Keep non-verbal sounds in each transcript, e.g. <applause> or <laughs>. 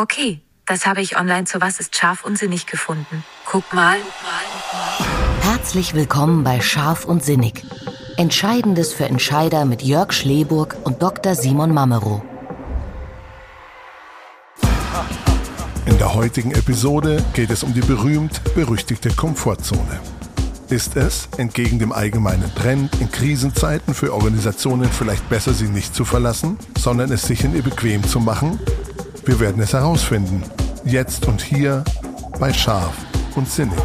Okay, das habe ich online zu Was ist scharf und sinnig gefunden. Guck mal. Herzlich willkommen bei Scharf und Sinnig. Entscheidendes für Entscheider mit Jörg Schleburg und Dr. Simon Mamero. In der heutigen Episode geht es um die berühmt-berüchtigte Komfortzone. Ist es, entgegen dem allgemeinen Trend, in Krisenzeiten für Organisationen vielleicht besser, sie nicht zu verlassen, sondern es sich in ihr bequem zu machen? Wir werden es herausfinden. Jetzt und hier bei Scharf und Sinnig.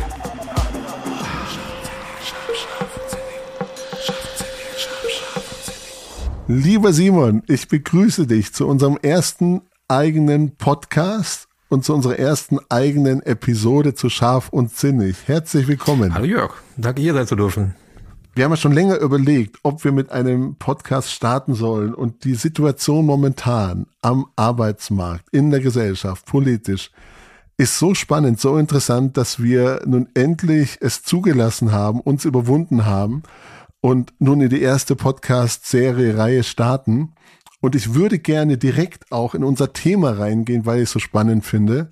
Lieber Simon, ich begrüße dich zu unserem ersten eigenen Podcast und zu unserer ersten eigenen Episode zu Scharf und Sinnig. Herzlich willkommen. Hallo Jörg, danke hier sein zu dürfen. Wir haben ja schon länger überlegt, ob wir mit einem Podcast starten sollen und die Situation momentan am Arbeitsmarkt, in der Gesellschaft, politisch, ist so spannend, so interessant, dass wir nun endlich es zugelassen haben, uns überwunden haben und nun in die erste Podcast-Serie-Reihe starten. Und ich würde gerne direkt auch in unser Thema reingehen, weil ich es so spannend finde.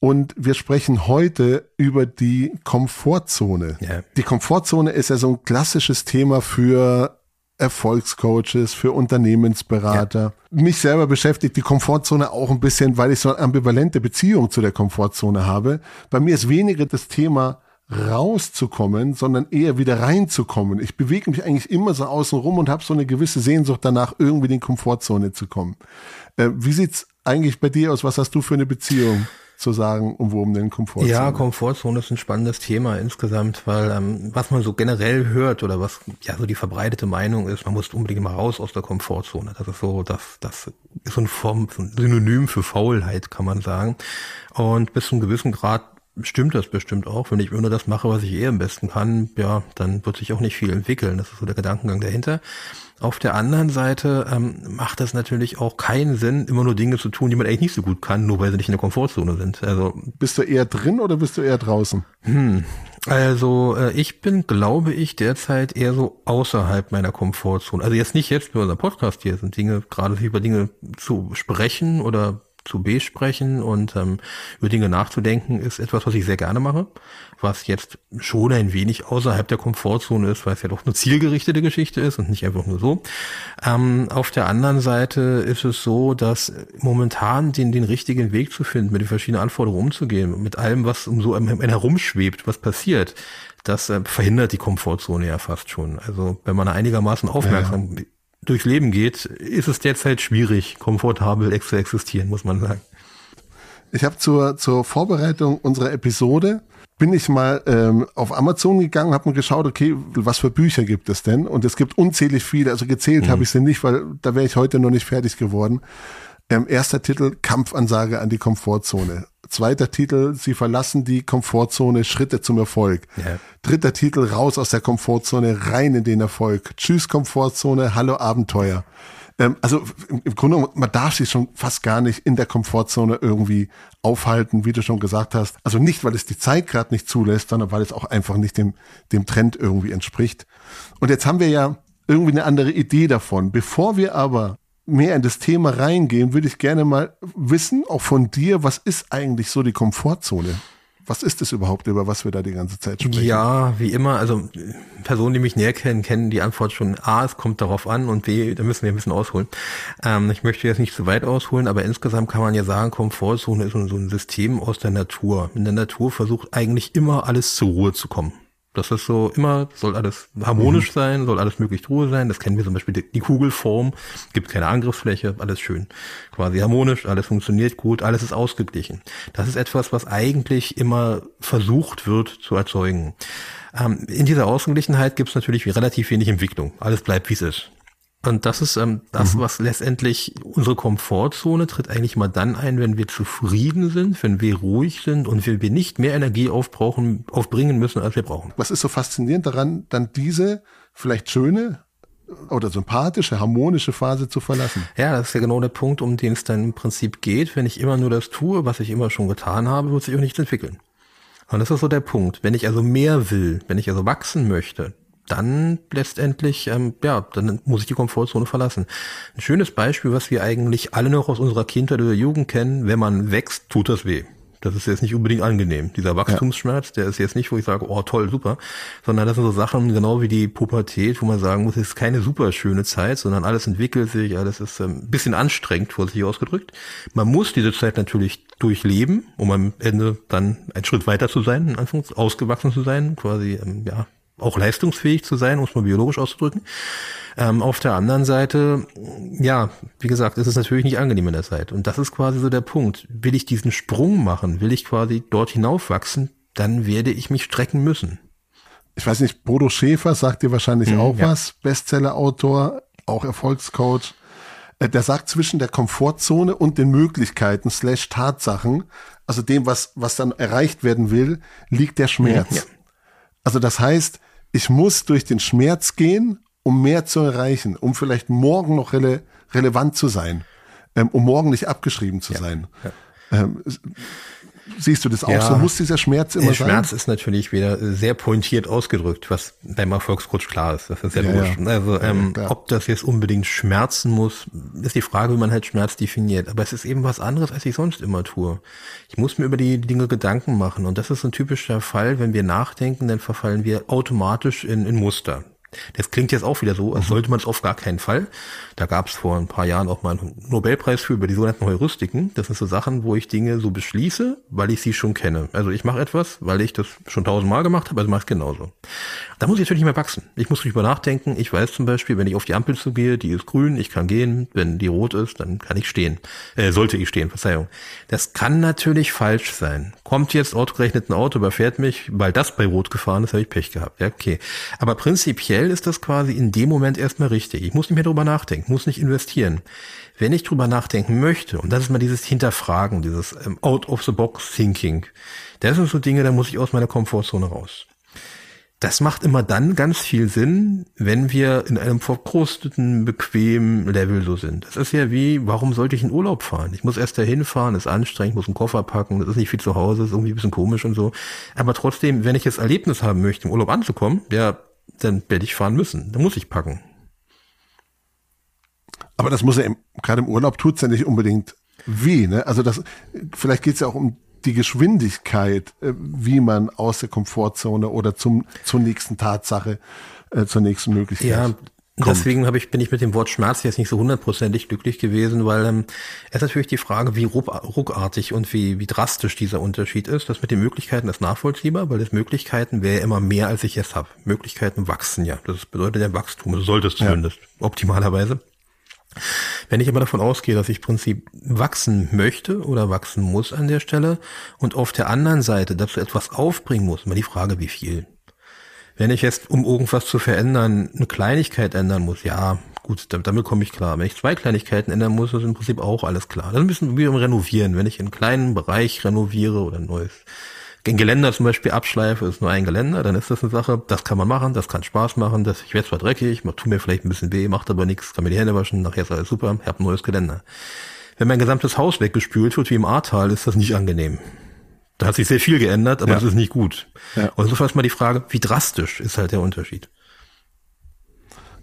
Und wir sprechen heute über die Komfortzone. Ja. Die Komfortzone ist ja so ein klassisches Thema für Erfolgscoaches, für Unternehmensberater. Ja. Mich selber beschäftigt die Komfortzone auch ein bisschen, weil ich so eine ambivalente Beziehung zu der Komfortzone habe. Bei mir ist weniger das Thema rauszukommen, sondern eher wieder reinzukommen. Ich bewege mich eigentlich immer so außen rum und habe so eine gewisse Sehnsucht danach, irgendwie in die Komfortzone zu kommen. Äh, wie sieht's eigentlich bei dir aus? Was hast du für eine Beziehung? Zu sagen, um wo um den Komfortzone? Ja, Komfortzone ist ein spannendes Thema insgesamt, weil ähm, was man so generell hört oder was ja so die verbreitete Meinung ist, man muss unbedingt mal raus aus der Komfortzone. Das ist so, das, das ist so ein Form, so ein Synonym für Faulheit, kann man sagen. Und bis zu einem gewissen Grad stimmt das bestimmt auch. Wenn ich nur das mache, was ich eh am besten kann, ja, dann wird sich auch nicht viel entwickeln. Das ist so der Gedankengang dahinter. Auf der anderen Seite ähm, macht das natürlich auch keinen Sinn, immer nur Dinge zu tun, die man eigentlich nicht so gut kann, nur weil sie nicht in der Komfortzone sind. Also bist du eher drin oder bist du eher draußen? Hm. Also äh, ich bin, glaube ich, derzeit eher so außerhalb meiner Komfortzone. Also jetzt nicht jetzt bei unserem Podcast hier, sind Dinge, gerade über Dinge zu sprechen oder zu besprechen und ähm, über Dinge nachzudenken, ist etwas, was ich sehr gerne mache, was jetzt schon ein wenig außerhalb der Komfortzone ist, weil es ja doch eine zielgerichtete Geschichte ist und nicht einfach nur so. Ähm, auf der anderen Seite ist es so, dass momentan den, den richtigen Weg zu finden, mit den verschiedenen Anforderungen umzugehen, mit allem, was um so einem herumschwebt, was passiert, das äh, verhindert die Komfortzone ja fast schon. Also wenn man einigermaßen aufmerksam ja durchs Leben geht, ist es derzeit schwierig, komfortabel zu existieren, muss man sagen. Ich habe zur, zur Vorbereitung unserer Episode bin ich mal ähm, auf Amazon gegangen, habe mir geschaut, okay, was für Bücher gibt es denn? Und es gibt unzählig viele, also gezählt mhm. habe ich sie nicht, weil da wäre ich heute noch nicht fertig geworden. Ähm, erster Titel, Kampfansage an die Komfortzone. Zweiter Titel, sie verlassen die Komfortzone, Schritte zum Erfolg. Ja. Dritter Titel, raus aus der Komfortzone, rein in den Erfolg. Tschüss Komfortzone, hallo Abenteuer. Ähm, also im, im Grunde, man darf sich schon fast gar nicht in der Komfortzone irgendwie aufhalten, wie du schon gesagt hast. Also nicht, weil es die Zeit gerade nicht zulässt, sondern weil es auch einfach nicht dem, dem Trend irgendwie entspricht. Und jetzt haben wir ja irgendwie eine andere Idee davon. Bevor wir aber mehr in das Thema reingehen, würde ich gerne mal wissen, auch von dir, was ist eigentlich so die Komfortzone? Was ist es überhaupt, über was wir da die ganze Zeit sprechen? Ja, wie immer, also Personen, die mich näher kennen, kennen die Antwort schon A, es kommt darauf an und B, da müssen wir ein bisschen ausholen. Ähm, ich möchte jetzt nicht zu weit ausholen, aber insgesamt kann man ja sagen, Komfortzone ist so ein System aus der Natur. In der Natur versucht eigentlich immer alles zur Ruhe zu kommen. Das ist so immer, soll alles harmonisch mhm. sein, soll alles möglichst Ruhe sein. Das kennen wir zum Beispiel die, Kugelform, gibt keine Angriffsfläche, alles schön. Quasi harmonisch, alles funktioniert gut, alles ist ausgeglichen. Das ist etwas, was eigentlich immer versucht wird zu erzeugen. Ähm, in dieser Ausgeglichenheit gibt es natürlich relativ wenig Entwicklung. Alles bleibt, wie es ist. Und das ist ähm, das, mhm. was letztendlich unsere Komfortzone tritt eigentlich mal dann ein, wenn wir zufrieden sind, wenn wir ruhig sind und wenn wir nicht mehr Energie aufbrauchen, aufbringen müssen, als wir brauchen. Was ist so faszinierend daran, dann diese vielleicht schöne oder sympathische, harmonische Phase zu verlassen? Ja, das ist ja genau der Punkt, um den es dann im Prinzip geht. Wenn ich immer nur das tue, was ich immer schon getan habe, wird sich auch nichts entwickeln. Und das ist so der Punkt. Wenn ich also mehr will, wenn ich also wachsen möchte, dann letztendlich, ähm, ja, dann muss ich die Komfortzone verlassen. Ein schönes Beispiel, was wir eigentlich alle noch aus unserer Kindheit oder Jugend kennen, wenn man wächst, tut das weh. Das ist jetzt nicht unbedingt angenehm. Dieser Wachstumsschmerz, der ist jetzt nicht, wo ich sage, oh toll, super, sondern das sind so Sachen, genau wie die Pubertät, wo man sagen muss, es ist keine super schöne Zeit, sondern alles entwickelt sich, alles ist ähm, ein bisschen anstrengend, vorsichtig ausgedrückt. Man muss diese Zeit natürlich durchleben, um am Ende dann einen Schritt weiter zu sein, in Anführungs ausgewachsen zu sein, quasi, ähm, ja, auch leistungsfähig zu sein, um es mal biologisch auszudrücken. Ähm, auf der anderen Seite, ja, wie gesagt, ist es natürlich nicht angenehm in der Zeit. Und das ist quasi so der Punkt. Will ich diesen Sprung machen, will ich quasi dort hinaufwachsen, dann werde ich mich strecken müssen. Ich weiß nicht, Bodo Schäfer sagt dir wahrscheinlich mhm, auch ja. was, Bestseller-Autor, auch Erfolgscoach. Äh, der sagt zwischen der Komfortzone und den Möglichkeiten slash Tatsachen, also dem, was, was dann erreicht werden will, liegt der Schmerz. Ja. Also das heißt, ich muss durch den Schmerz gehen, um mehr zu erreichen, um vielleicht morgen noch rele relevant zu sein, ähm, um morgen nicht abgeschrieben zu ja. sein. Ja. Ähm, siehst du das auch ja. so? Muss dieser Schmerz immer Der sein? Schmerz ist natürlich wieder sehr pointiert ausgedrückt, was beim Erfolgscoach klar ist. Das ist ja, ja, ja. Also ähm, ob das jetzt unbedingt schmerzen muss, ist die Frage, wie man halt Schmerz definiert. Aber es ist eben was anderes, als ich sonst immer tue. Ich muss mir über die Dinge Gedanken machen. Und das ist ein typischer Fall, wenn wir nachdenken, dann verfallen wir automatisch in, in Muster. Das klingt jetzt auch wieder so, als mhm. sollte man es auf gar keinen Fall. Da gab es vor ein paar Jahren auch mal einen Nobelpreis für über die sogenannten Heuristiken. Das sind so Sachen, wo ich Dinge so beschließe, weil ich sie schon kenne. Also ich mache etwas, weil ich das schon tausendmal gemacht habe, also mache ich genauso. Da muss ich natürlich nicht mehr wachsen. Ich muss drüber nachdenken. Ich weiß zum Beispiel, wenn ich auf die Ampel zugehe, die ist grün, ich kann gehen. Wenn die rot ist, dann kann ich stehen. Äh, sollte ich stehen, Verzeihung. Das kann natürlich falsch sein. Kommt jetzt autogerechnet ein Auto, überfährt mich, weil das bei rot gefahren ist, habe ich Pech gehabt. Ja, okay. Aber prinzipiell ist das quasi in dem Moment erstmal richtig. Ich muss nicht mehr drüber nachdenken, muss nicht investieren. Wenn ich drüber nachdenken möchte, und das ist mal dieses Hinterfragen, dieses ähm, Out-of-the-Box-Thinking, das sind so Dinge, da muss ich aus meiner Komfortzone raus. Das macht immer dann ganz viel Sinn, wenn wir in einem verkrusteten, bequemen Level so sind. Das ist ja wie, warum sollte ich in Urlaub fahren? Ich muss erst dahin fahren, ist anstrengend, muss einen Koffer packen, das ist nicht viel zu Hause, ist irgendwie ein bisschen komisch und so. Aber trotzdem, wenn ich das Erlebnis haben möchte, im Urlaub anzukommen, ja, dann werde ich fahren müssen. Dann muss ich packen. Aber das muss ja gerade im Urlaub tut's ja nicht unbedingt weh, ne? Also das, vielleicht geht's ja auch um die Geschwindigkeit, äh, wie man aus der Komfortzone oder zum, zur nächsten Tatsache, äh, zur nächsten Möglichkeit. Ja, Kommt. Deswegen habe ich, bin ich mit dem Wort Schmerz jetzt nicht so hundertprozentig glücklich gewesen, weil ähm, es ist natürlich die Frage, wie ruckartig und wie, wie drastisch dieser Unterschied ist. Das mit den Möglichkeiten ist nachvollziehbar, weil das Möglichkeiten wäre immer mehr, als ich jetzt habe. Möglichkeiten wachsen ja. Das bedeutet ja Wachstum, so sollte es zumindest, ja. optimalerweise. Wenn ich aber davon ausgehe, dass ich Prinzip wachsen möchte oder wachsen muss an der Stelle und auf der anderen Seite dazu etwas aufbringen muss, immer die Frage, wie viel. Wenn ich jetzt, um irgendwas zu verändern, eine Kleinigkeit ändern muss, ja, gut, damit, damit komme ich klar. Wenn ich zwei Kleinigkeiten ändern muss, ist im Prinzip auch alles klar. Das wie beim Renovieren. Wenn ich einen kleinen Bereich renoviere oder ein neues ein Geländer zum Beispiel abschleife, ist nur ein Geländer, dann ist das eine Sache, das kann man machen, das kann Spaß machen, das, ich werde zwar dreckig, tu mir vielleicht ein bisschen weh, macht aber nichts, kann mir die Hände waschen, nachher ist alles super, ich habe ein neues Geländer. Wenn mein gesamtes Haus weggespült wird, wie im Ahrtal, ist das nicht angenehm. Da hat sich sehr viel geändert, aber ja. das ist nicht gut. Ja. Und insofern ist mal die Frage, wie drastisch ist halt der Unterschied?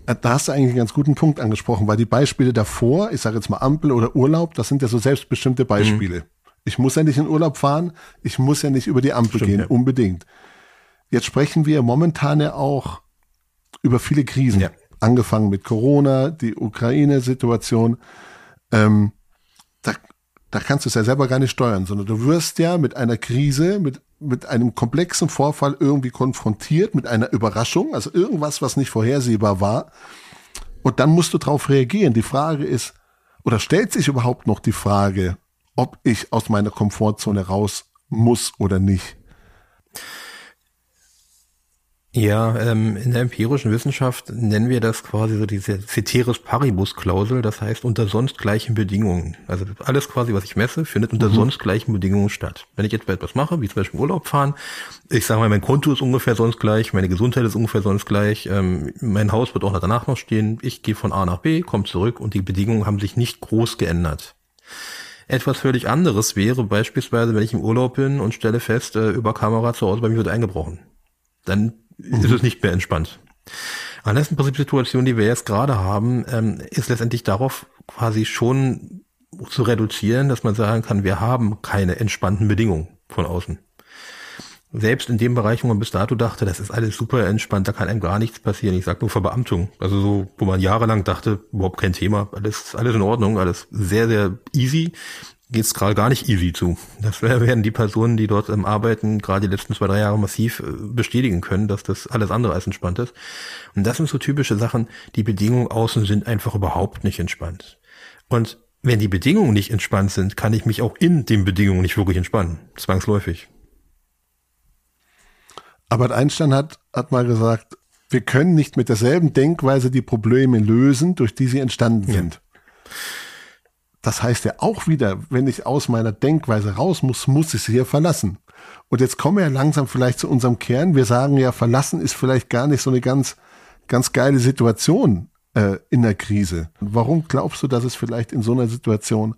Äh, da hast du eigentlich einen ganz guten Punkt angesprochen, weil die Beispiele davor, ich sage jetzt mal Ampel oder Urlaub, das sind ja so selbstbestimmte Beispiele. Mhm. Ich muss ja nicht in Urlaub fahren, ich muss ja nicht über die Ampel Stimmt, gehen, ja. unbedingt. Jetzt sprechen wir momentan ja auch über viele Krisen. Ja. Angefangen mit Corona, die Ukraine-Situation. Ähm, da, da kannst du es ja selber gar nicht steuern, sondern du wirst ja mit einer Krise, mit, mit einem komplexen Vorfall irgendwie konfrontiert, mit einer Überraschung, also irgendwas, was nicht vorhersehbar war. Und dann musst du darauf reagieren. Die Frage ist, oder stellt sich überhaupt noch die Frage, ob ich aus meiner Komfortzone raus muss oder nicht. Ja, ähm, in der empirischen Wissenschaft nennen wir das quasi so diese Ceteris Paribus Klausel, das heißt unter sonst gleichen Bedingungen. Also alles quasi, was ich messe, findet unter mhm. sonst gleichen Bedingungen statt. Wenn ich etwa etwas mache, wie zum Beispiel Urlaub fahren, ich sage mal, mein Konto ist ungefähr sonst gleich, meine Gesundheit ist ungefähr sonst gleich, ähm, mein Haus wird auch danach noch stehen, ich gehe von A nach B, komme zurück und die Bedingungen haben sich nicht groß geändert. Etwas völlig anderes wäre beispielsweise, wenn ich im Urlaub bin und stelle fest, äh, über Kamera zu Hause bei mir wird eingebrochen. Dann mhm. ist es nicht mehr entspannt. Ist im Prinzip die Situation, die wir jetzt gerade haben, ähm, ist letztendlich darauf quasi schon zu reduzieren, dass man sagen kann, wir haben keine entspannten Bedingungen von außen. Selbst in dem Bereich, wo man bis dato dachte, das ist alles super entspannt, da kann einem gar nichts passieren. Ich sage nur Verbeamtung. Also so, wo man jahrelang dachte, überhaupt kein Thema, alles, alles in Ordnung, alles sehr, sehr easy geht es gerade gar nicht easy zu. Das werden die Personen, die dort ähm, arbeiten, gerade die letzten zwei, drei Jahre massiv äh, bestätigen können, dass das alles andere als entspannt ist. Und das sind so typische Sachen, die Bedingungen außen sind einfach überhaupt nicht entspannt. Und wenn die Bedingungen nicht entspannt sind, kann ich mich auch in den Bedingungen nicht wirklich entspannen. Zwangsläufig. Albert Einstein hat, hat mal gesagt, wir können nicht mit derselben Denkweise die Probleme lösen, durch die sie entstanden sind. Ja. Das heißt ja auch wieder, wenn ich aus meiner Denkweise raus muss, muss ich sie hier verlassen. Und jetzt kommen wir ja langsam vielleicht zu unserem Kern. Wir sagen ja, verlassen ist vielleicht gar nicht so eine ganz, ganz geile Situation äh, in der Krise. Warum glaubst du, dass es vielleicht in so einer Situation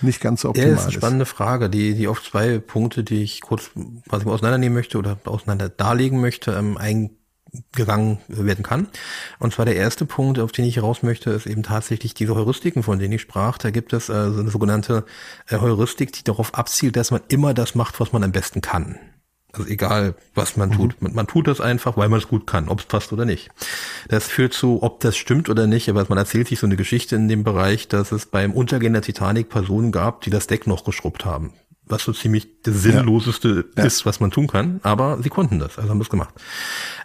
nicht ganz so optimal ja, ist? eine spannende Frage, die, die auf zwei Punkte, die ich kurz quasi auseinandernehmen möchte oder auseinander darlegen möchte, ähm, ein gegangen werden kann. Und zwar der erste Punkt, auf den ich raus möchte, ist eben tatsächlich diese Heuristiken, von denen ich sprach. Da gibt es äh, so eine sogenannte äh, Heuristik, die darauf abzielt, dass man immer das macht, was man am besten kann. Also egal, was man mhm. tut. Man, man, tut das einfach, weil man es gut kann, ob es passt oder nicht. Das führt zu, ob das stimmt oder nicht, aber man erzählt sich so eine Geschichte in dem Bereich, dass es beim Untergehen der Titanic Personen gab, die das Deck noch geschrubbt haben was so ziemlich das Sinnloseste ja. ist, was man tun kann, aber sie konnten das, also haben das gemacht.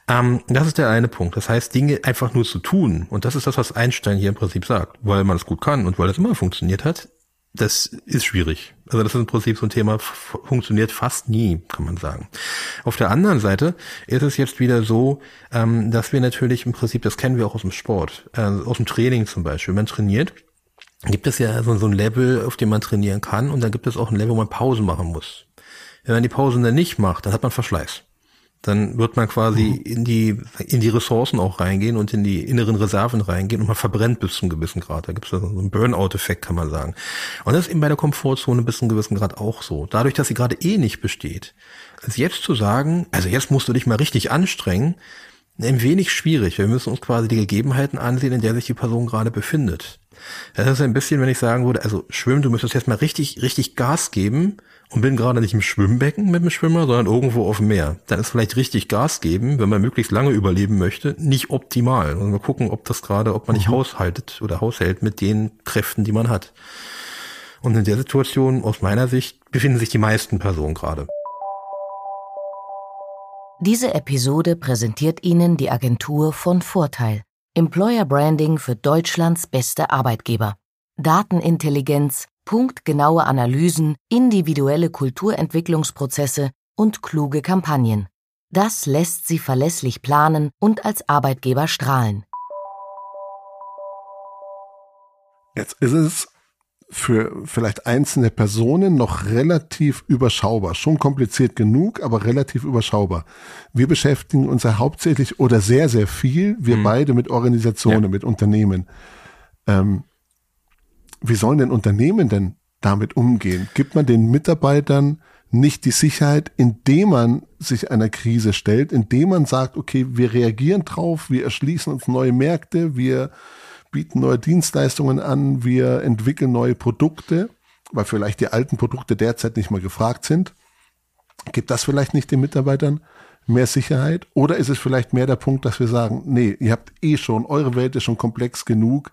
Ähm, das ist der eine Punkt. Das heißt, Dinge einfach nur zu tun, und das ist das, was Einstein hier im Prinzip sagt, weil man es gut kann und weil es immer funktioniert hat, das ist schwierig. Also das ist im Prinzip so ein Thema, funktioniert fast nie, kann man sagen. Auf der anderen Seite ist es jetzt wieder so, ähm, dass wir natürlich im Prinzip, das kennen wir auch aus dem Sport, äh, aus dem Training zum Beispiel, man trainiert gibt es ja so, so ein Level, auf dem man trainieren kann und dann gibt es auch ein Level, wo man Pausen machen muss. Wenn man die Pausen dann nicht macht, dann hat man Verschleiß. Dann wird man quasi mhm. in die, in die Ressourcen auch reingehen und in die inneren Reserven reingehen und man verbrennt bis zu einem gewissen Grad. Da gibt es so einen Burnout-Effekt, kann man sagen. Und das ist eben bei der Komfortzone bis zu einem gewissen Grad auch so. Dadurch, dass sie gerade eh nicht besteht, ist jetzt zu sagen, also jetzt musst du dich mal richtig anstrengen, ein wenig schwierig. Wir müssen uns quasi die Gegebenheiten ansehen, in der sich die Person gerade befindet. Das ist ein bisschen, wenn ich sagen würde, also schwimmen, du müsstest jetzt mal richtig, richtig Gas geben und bin gerade nicht im Schwimmbecken mit dem Schwimmer, sondern irgendwo auf dem Meer. Dann ist vielleicht richtig Gas geben, wenn man möglichst lange überleben möchte, nicht optimal. Und mal gucken, ob das gerade, ob man nicht mhm. haushaltet oder haushält mit den Kräften, die man hat. Und in der Situation, aus meiner Sicht, befinden sich die meisten Personen gerade. Diese Episode präsentiert Ihnen die Agentur von Vorteil. Employer Branding für Deutschlands beste Arbeitgeber. Datenintelligenz, punktgenaue Analysen, individuelle Kulturentwicklungsprozesse und kluge Kampagnen. Das lässt Sie verlässlich planen und als Arbeitgeber strahlen. Jetzt ist es für vielleicht einzelne Personen noch relativ überschaubar. Schon kompliziert genug, aber relativ überschaubar. Wir beschäftigen uns ja hauptsächlich oder sehr, sehr viel, wir mhm. beide mit Organisationen, ja. mit Unternehmen. Ähm, wie sollen denn Unternehmen denn damit umgehen? Gibt man den Mitarbeitern nicht die Sicherheit, indem man sich einer Krise stellt, indem man sagt, okay, wir reagieren drauf, wir erschließen uns neue Märkte, wir bieten neue Dienstleistungen an, wir entwickeln neue Produkte, weil vielleicht die alten Produkte derzeit nicht mal gefragt sind. Gibt das vielleicht nicht den Mitarbeitern mehr Sicherheit? Oder ist es vielleicht mehr der Punkt, dass wir sagen, nee, ihr habt eh schon, eure Welt ist schon komplex genug,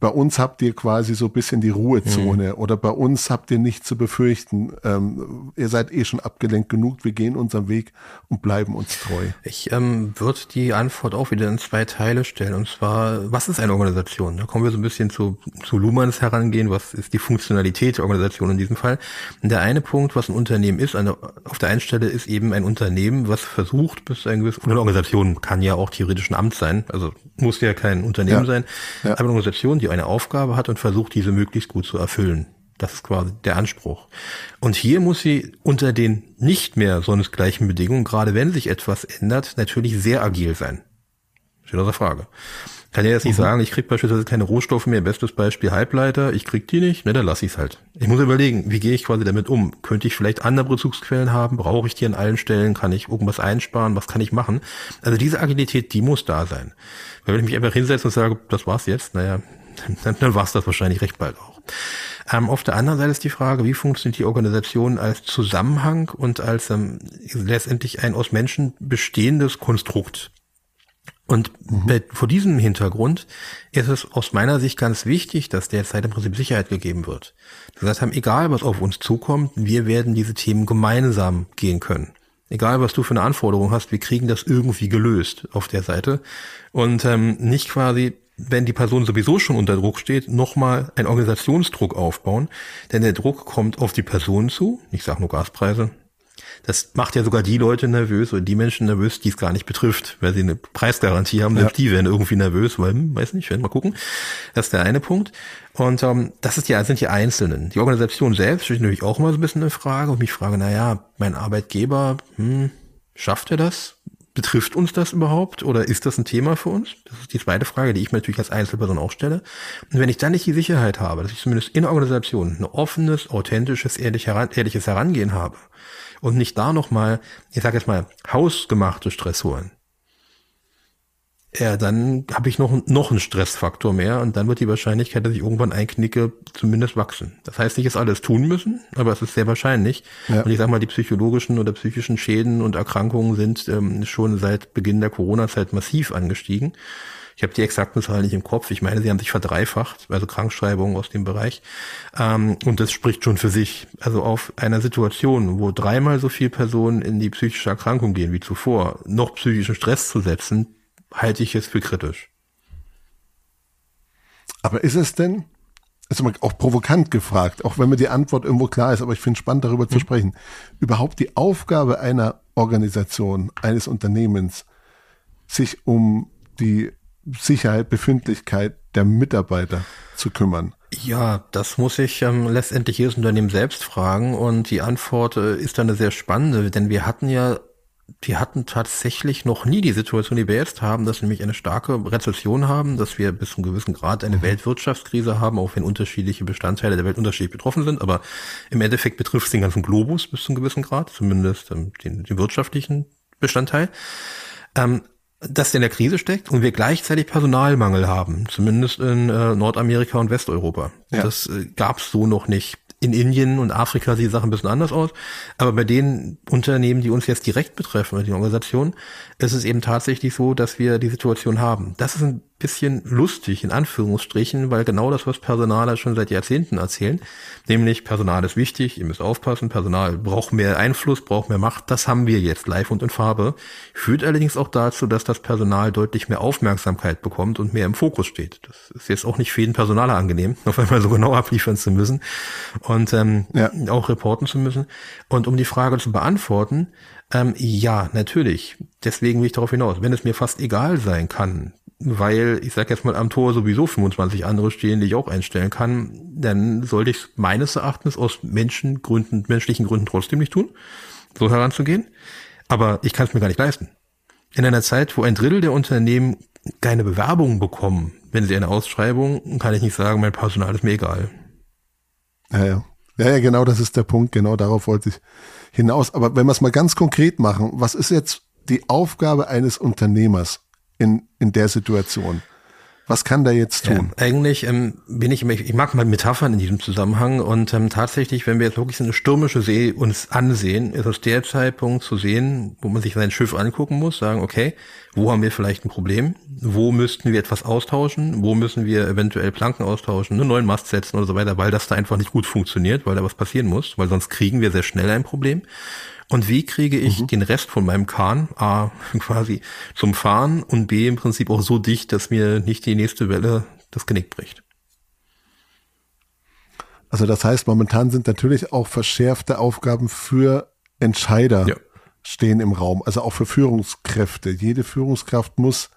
bei uns habt ihr quasi so ein bisschen die Ruhezone mhm. oder bei uns habt ihr nichts zu befürchten. Ähm, ihr seid eh schon abgelenkt genug, wir gehen unseren Weg und bleiben uns treu. Ich ähm, würde die Antwort auch wieder in zwei Teile stellen. Und zwar, was ist eine Organisation? Da kommen wir so ein bisschen zu, zu Lumans herangehen. Was ist die Funktionalität der Organisation in diesem Fall? Und der eine Punkt, was ein Unternehmen ist, eine, auf der einen Stelle ist eben ein Unternehmen, was versucht, bis ein gewisses, eine Organisation kann ja auch theoretisch ein Amt sein, also muss ja kein Unternehmen ja. sein, ja. aber eine Organisation, die die eine Aufgabe hat und versucht, diese möglichst gut zu erfüllen. Das ist quasi der Anspruch. Und hier muss sie unter den nicht mehr sonst gleichen Bedingungen, gerade wenn sich etwas ändert, natürlich sehr agil sein. Steht außer Frage. Kann ja jetzt nicht mhm. sagen, ich krieg beispielsweise keine Rohstoffe mehr, bestes Beispiel Halbleiter, ich krieg die nicht, ne, dann lass ich es halt. Ich muss überlegen, wie gehe ich quasi damit um? Könnte ich vielleicht andere Bezugsquellen haben? Brauche ich die an allen Stellen? Kann ich irgendwas einsparen? Was kann ich machen? Also diese Agilität, die muss da sein. Weil wenn ich mich einfach hinsetze und sage, das war's jetzt, naja, dann, dann war's das wahrscheinlich recht bald auch. Ähm, auf der anderen Seite ist die Frage, wie funktioniert die Organisation als Zusammenhang und als ähm, letztendlich ein aus Menschen bestehendes Konstrukt? Und mhm. vor diesem Hintergrund ist es aus meiner Sicht ganz wichtig, dass derzeit im Prinzip Sicherheit gegeben wird. Das heißt, haben, egal was auf uns zukommt, wir werden diese Themen gemeinsam gehen können. Egal was du für eine Anforderung hast, wir kriegen das irgendwie gelöst auf der Seite. Und ähm, nicht quasi wenn die Person sowieso schon unter Druck steht, nochmal einen Organisationsdruck aufbauen. Denn der Druck kommt auf die Person zu. Ich sage nur Gaspreise. Das macht ja sogar die Leute nervös oder die Menschen nervös, die es gar nicht betrifft, weil sie eine Preisgarantie haben. Ja. Die werden irgendwie nervös, weil, hm, weiß nicht, werden mal gucken. Das ist der eine Punkt. Und ähm, das ist ja, sind die Einzelnen. Die Organisation selbst steht natürlich auch immer so ein bisschen in Frage. Und mich frage, na ja, mein Arbeitgeber, hm, schafft er das? Betrifft uns das überhaupt oder ist das ein Thema für uns? Das ist die zweite Frage, die ich mir natürlich als Einzelperson auch stelle. Und wenn ich dann nicht die Sicherheit habe, dass ich zumindest in der Organisation ein offenes, authentisches, ehrliches Herangehen habe und nicht da nochmal, ich sage jetzt mal, hausgemachte Stressoren, ja, dann habe ich noch, noch einen Stressfaktor mehr und dann wird die Wahrscheinlichkeit, dass ich irgendwann einknicke, zumindest wachsen. Das heißt nicht, dass alles tun müssen, aber es ist sehr wahrscheinlich. Ja. Und ich sage mal, die psychologischen oder psychischen Schäden und Erkrankungen sind ähm, schon seit Beginn der Corona-Zeit massiv angestiegen. Ich habe die exakten Zahlen nicht im Kopf. Ich meine, sie haben sich verdreifacht, also Krankschreibungen aus dem Bereich. Ähm, und das spricht schon für sich. Also auf einer Situation, wo dreimal so viele Personen in die psychische Erkrankung gehen wie zuvor, noch psychischen Stress zu setzen, halte ich es für kritisch. Aber ist es denn, ist immer auch provokant gefragt, auch wenn mir die Antwort irgendwo klar ist, aber ich finde es spannend darüber hm. zu sprechen, überhaupt die Aufgabe einer Organisation, eines Unternehmens, sich um die Sicherheit, Befindlichkeit der Mitarbeiter zu kümmern? Ja, das muss ich ähm, letztendlich jedes Unternehmen selbst fragen und die Antwort äh, ist dann eine sehr spannende, denn wir hatten ja wir hatten tatsächlich noch nie die Situation, die wir jetzt haben, dass wir nämlich eine starke Rezession haben, dass wir bis zu einem gewissen Grad eine mhm. Weltwirtschaftskrise haben, auch wenn unterschiedliche Bestandteile der Welt unterschiedlich betroffen sind. Aber im Endeffekt betrifft es den ganzen Globus bis zu einem gewissen Grad, zumindest ähm, den, den wirtschaftlichen Bestandteil. Ähm, dass der in der Krise steckt und wir gleichzeitig Personalmangel haben, zumindest in äh, Nordamerika und Westeuropa. Ja. Das äh, gab es so noch nicht in Indien und Afrika sieht die Sache ein bisschen anders aus. Aber bei den Unternehmen, die uns jetzt direkt betreffen, die Organisationen, ist es eben tatsächlich so, dass wir die Situation haben. Das ist ein bisschen lustig, in Anführungsstrichen, weil genau das, was Personaler schon seit Jahrzehnten erzählen, nämlich Personal ist wichtig, ihr müsst aufpassen, Personal braucht mehr Einfluss, braucht mehr Macht, das haben wir jetzt live und in Farbe, führt allerdings auch dazu, dass das Personal deutlich mehr Aufmerksamkeit bekommt und mehr im Fokus steht. Das ist jetzt auch nicht für jeden Personaler angenehm, <laughs> auf einmal so genau abliefern zu müssen und ähm, ja. auch reporten zu müssen. Und um die Frage zu beantworten, ähm, ja, natürlich. Deswegen will ich darauf hinaus. Wenn es mir fast egal sein kann, weil ich sag jetzt mal am Tor sowieso 25 andere stehen, die ich auch einstellen kann, dann sollte ich meines Erachtens aus Menschengründen, menschlichen Gründen trotzdem nicht tun, so heranzugehen. Aber ich kann es mir gar nicht leisten. In einer Zeit, wo ein Drittel der Unternehmen keine Bewerbungen bekommen, wenn sie eine Ausschreibung, kann ich nicht sagen, mein Personal ist mir egal. Ja, ja. Ja, ja, genau, das ist der Punkt. Genau darauf wollte ich hinaus. Aber wenn wir es mal ganz konkret machen, was ist jetzt die Aufgabe eines Unternehmers? in, in der Situation. Was kann der jetzt tun? Ja, eigentlich ähm, bin ich, ich mag mal Metaphern in diesem Zusammenhang und ähm, tatsächlich, wenn wir jetzt wirklich eine stürmische See uns ansehen, ist es der Zeitpunkt zu sehen, wo man sich sein Schiff angucken muss, sagen, okay, wo haben wir vielleicht ein Problem? Wo müssten wir etwas austauschen? Wo müssen wir eventuell Planken austauschen, einen neuen Mast setzen oder so weiter, weil das da einfach nicht gut funktioniert, weil da was passieren muss, weil sonst kriegen wir sehr schnell ein Problem. Und wie kriege ich mhm. den Rest von meinem Kahn A <laughs> quasi zum Fahren und B im Prinzip auch so dicht, dass mir nicht die nächste Welle das Genick bricht? Also das heißt, momentan sind natürlich auch verschärfte Aufgaben für Entscheider ja. stehen im Raum, also auch für Führungskräfte. Jede Führungskraft muss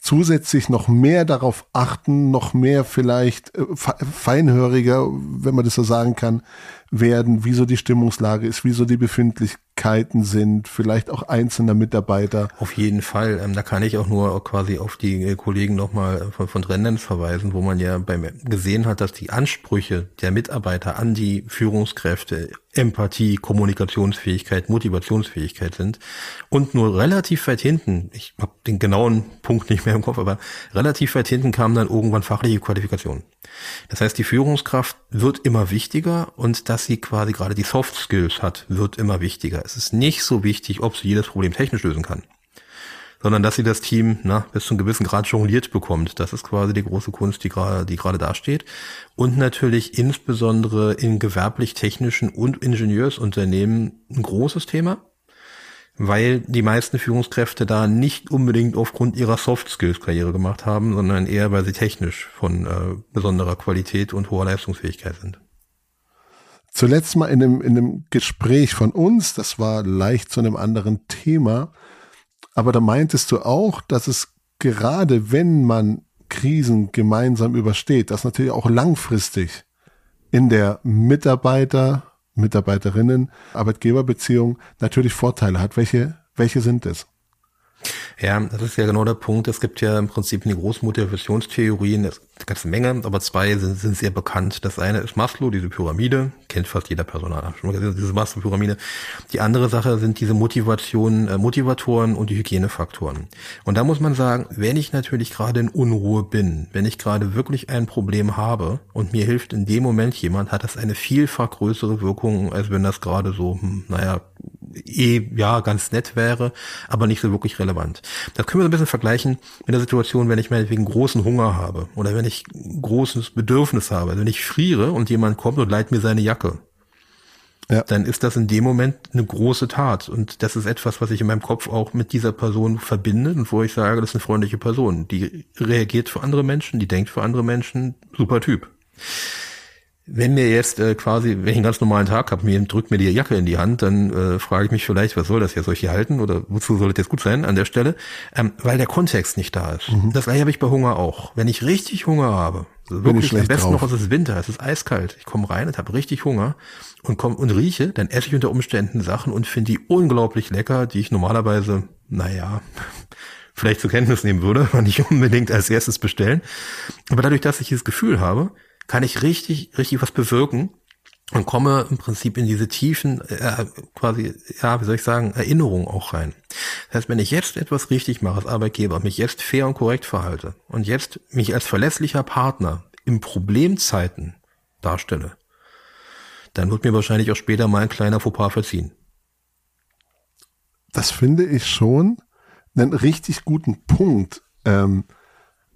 zusätzlich noch mehr darauf achten, noch mehr vielleicht äh, feinhöriger, wenn man das so sagen kann, werden, wieso die Stimmungslage ist, wieso die Befindlichkeiten sind, vielleicht auch einzelner Mitarbeiter. Auf jeden Fall. Ähm, da kann ich auch nur quasi auf die äh, Kollegen nochmal von, von Trendens verweisen, wo man ja beim, gesehen hat, dass die Ansprüche der Mitarbeiter an die Führungskräfte Empathie, Kommunikationsfähigkeit, Motivationsfähigkeit sind und nur relativ weit hinten, ich habe den genauen Punkt nicht mehr im Kopf, aber relativ weit hinten kam dann irgendwann fachliche Qualifikation. Das heißt, die Führungskraft wird immer wichtiger und dass sie quasi gerade die Soft Skills hat, wird immer wichtiger. Es ist nicht so wichtig, ob sie jedes Problem technisch lösen kann sondern dass sie das Team na, bis zu einem gewissen Grad jongliert bekommt. Das ist quasi die große Kunst, die gerade die gerade dasteht. Und natürlich insbesondere in gewerblich-technischen und Ingenieursunternehmen ein großes Thema, weil die meisten Führungskräfte da nicht unbedingt aufgrund ihrer Soft Skills Karriere gemacht haben, sondern eher, weil sie technisch von äh, besonderer Qualität und hoher Leistungsfähigkeit sind. Zuletzt mal in einem, in einem Gespräch von uns, das war leicht zu einem anderen Thema, aber da meintest du auch, dass es gerade wenn man Krisen gemeinsam übersteht, das natürlich auch langfristig in der Mitarbeiter, Mitarbeiterinnen, Arbeitgeberbeziehung natürlich Vorteile hat. Welche, welche sind es? Ja, das ist ja genau der Punkt. Es gibt ja im Prinzip eine große Motivationstheorien, eine ganze Menge, aber zwei sind, sind sehr bekannt. Das eine ist Maslow, diese Pyramide, kennt fast jeder Personal, diese Maslow-Pyramide. Die andere Sache sind diese Motivationen, äh, Motivatoren und die Hygienefaktoren. Und da muss man sagen, wenn ich natürlich gerade in Unruhe bin, wenn ich gerade wirklich ein Problem habe und mir hilft in dem Moment jemand, hat das eine vielfach größere Wirkung, als wenn das gerade so, hm, naja, eh ja ganz nett wäre, aber nicht so wirklich relevant. Das können wir so ein bisschen vergleichen mit der Situation, wenn ich meinetwegen großen Hunger habe oder wenn ich großes Bedürfnis habe. Also wenn ich friere und jemand kommt und leiht mir seine Jacke, ja. dann ist das in dem Moment eine große Tat. Und das ist etwas, was ich in meinem Kopf auch mit dieser Person verbinde und wo ich sage, das ist eine freundliche Person. Die reagiert für andere Menschen, die denkt für andere Menschen, super Typ. Wenn mir jetzt äh, quasi, wenn ich einen ganz normalen Tag habe, mir drückt mir die Jacke in die Hand, dann äh, frage ich mich vielleicht, was soll das jetzt? Soll ich hier halten oder wozu soll das jetzt gut sein an der Stelle? Ähm, weil der Kontext nicht da ist. Mhm. Das gleiche habe ich bei Hunger auch. Wenn ich richtig Hunger habe, also wirklich am besten drauf. noch, es ist Winter, es ist eiskalt, ich komme rein und habe richtig Hunger und komm und rieche, dann esse ich unter Umständen Sachen und finde die unglaublich lecker, die ich normalerweise, naja, <laughs> vielleicht zur Kenntnis nehmen würde, <laughs> aber nicht unbedingt als erstes bestellen. Aber dadurch, dass ich dieses Gefühl habe, kann ich richtig, richtig was bewirken und komme im Prinzip in diese tiefen, äh, quasi, ja, wie soll ich sagen, Erinnerungen auch rein. Das heißt, wenn ich jetzt etwas richtig mache als Arbeitgeber, mich jetzt fair und korrekt verhalte und jetzt mich als verlässlicher Partner in Problemzeiten darstelle, dann wird mir wahrscheinlich auch später mal ein kleiner Fauxpas verziehen. Das finde ich schon einen richtig guten Punkt. Ähm,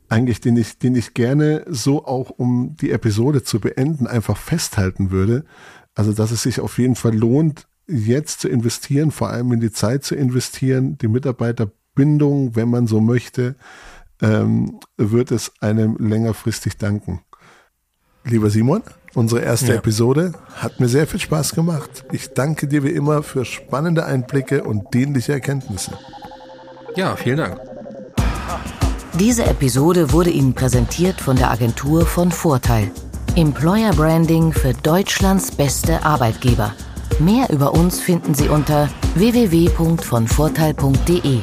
eigentlich, den ich, den ich gerne so auch, um die Episode zu beenden, einfach festhalten würde. Also, dass es sich auf jeden Fall lohnt, jetzt zu investieren, vor allem in die Zeit zu investieren, die Mitarbeiterbindung, wenn man so möchte, ähm, wird es einem längerfristig danken. Lieber Simon, unsere erste ja. Episode hat mir sehr viel Spaß gemacht. Ich danke dir wie immer für spannende Einblicke und dienliche Erkenntnisse. Ja, vielen Dank. Diese Episode wurde Ihnen präsentiert von der Agentur von Vorteil. Employer Branding für Deutschlands beste Arbeitgeber. Mehr über uns finden Sie unter www.vonvorteil.de.